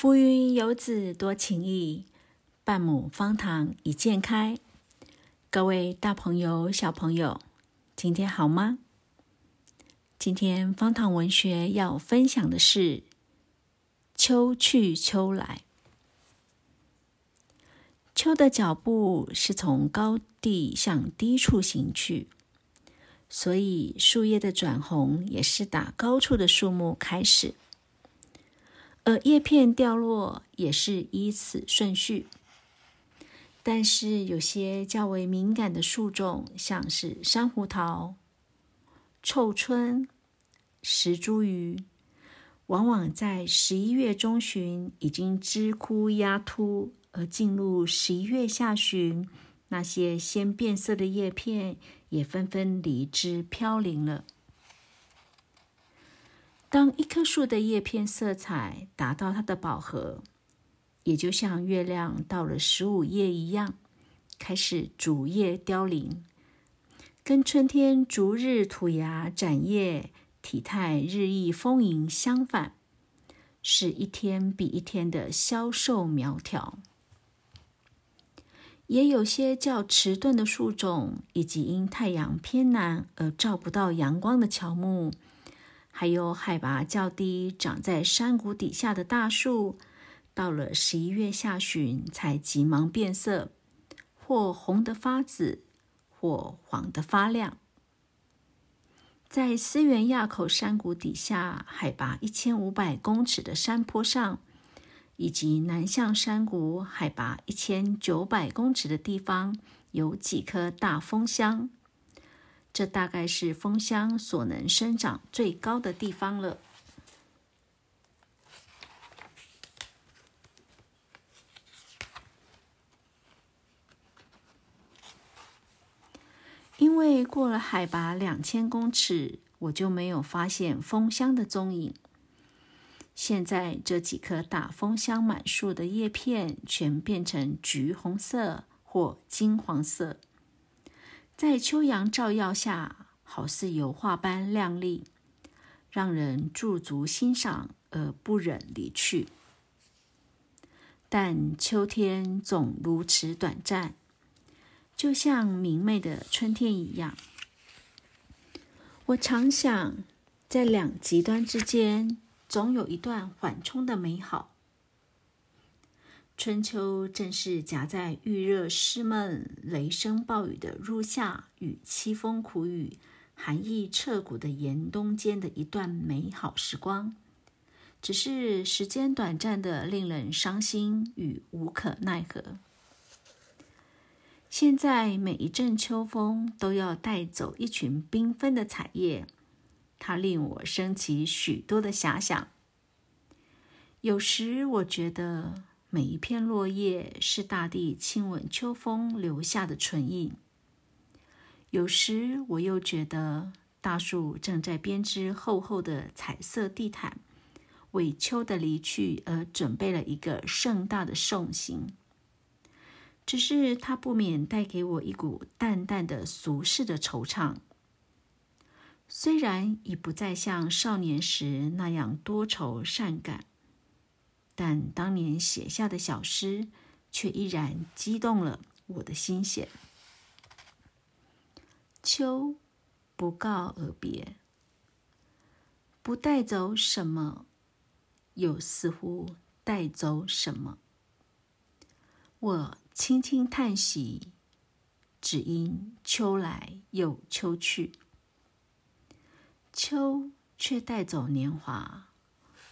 浮云游子多情意，半亩方塘一鉴开。各位大朋友、小朋友，今天好吗？今天方塘文学要分享的是《秋去秋来》。秋的脚步是从高地向低处行去，所以树叶的转红也是打高处的树木开始。而叶片掉落也是依此顺序，但是有些较为敏感的树种，像是珊瑚桃、臭椿、石茱萸，往往在十一月中旬已经枝枯芽秃，而进入十一月下旬，那些先变色的叶片也纷纷离枝飘零了。当一棵树的叶片色彩达到它的饱和，也就像月亮到了十五夜一样，开始逐叶凋零，跟春天逐日吐芽展叶、体态日益丰盈相反，是一天比一天的消瘦苗条。也有些较迟钝的树种，以及因太阳偏南而照不到阳光的乔木。还有海拔较低、长在山谷底下的大树，到了十一月下旬才急忙变色，或红得发紫，或黄得发亮。在思源垭口山谷底下，海拔一千五百公尺的山坡上，以及南向山谷海拔一千九百公尺的地方，有几棵大枫香。这大概是枫香所能生长最高的地方了。因为过了海拔两千公尺，我就没有发现枫香的踪影。现在这几棵大枫香满树的叶片全变成橘红色或金黄色。在秋阳照耀下，好似油画般亮丽，让人驻足欣赏而不忍离去。但秋天总如此短暂，就像明媚的春天一样。我常想，在两极端之间，总有一段缓冲的美好。春秋正是夹在预热湿闷、雷声暴雨的入夏与凄风苦雨、寒意彻骨的严冬间的一段美好时光，只是时间短暂的，令人伤心与无可奈何。现在每一阵秋风都要带走一群缤纷的彩叶，它令我升起许多的遐想。有时我觉得。每一片落叶是大地亲吻秋风留下的唇印。有时我又觉得大树正在编织厚厚的彩色地毯，为秋的离去而准备了一个盛大的送行。只是它不免带给我一股淡淡的俗世的惆怅。虽然已不再像少年时那样多愁善感。但当年写下的小诗，却依然激动了我的心弦。秋不告而别，不带走什么，又似乎带走什么。我轻轻叹息，只因秋来又秋去，秋却带走年华，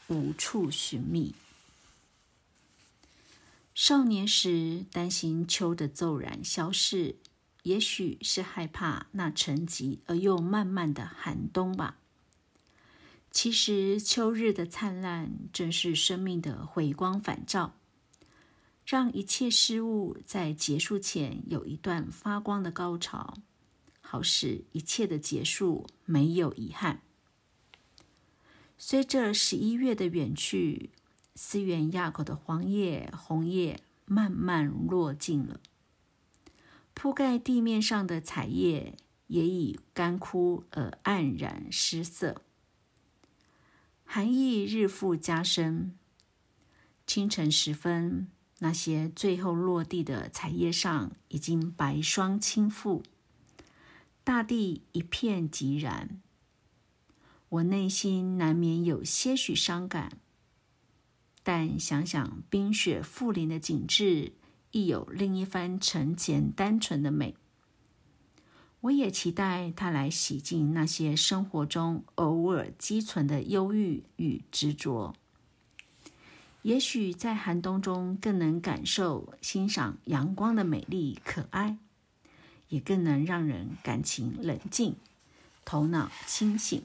无处寻觅。少年时担心秋的骤然消逝，也许是害怕那沉寂而又漫漫的寒冬吧。其实秋日的灿烂正是生命的回光返照，让一切事物在结束前有一段发光的高潮，好使一切的结束没有遗憾。随着十一月的远去。思源垭口的黄叶、红叶慢慢落尽了，铺盖地面上的彩叶也已干枯而黯然失色。寒意日复加深，清晨时分，那些最后落地的彩叶上已经白霜倾覆，大地一片寂然。我内心难免有些许伤感，但想想冰雪覆林的景致，亦有另一番沉潜单纯的美。我也期待它来洗净那些生活中偶尔积存的忧郁与执着。也许在寒冬中更能感受欣赏阳光的美丽可爱，也更能让人感情冷静，头脑清醒。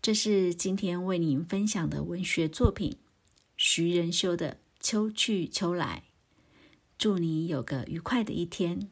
这是今天为您分享的文学作品徐仁修的《秋去秋来》。祝你有个愉快的一天。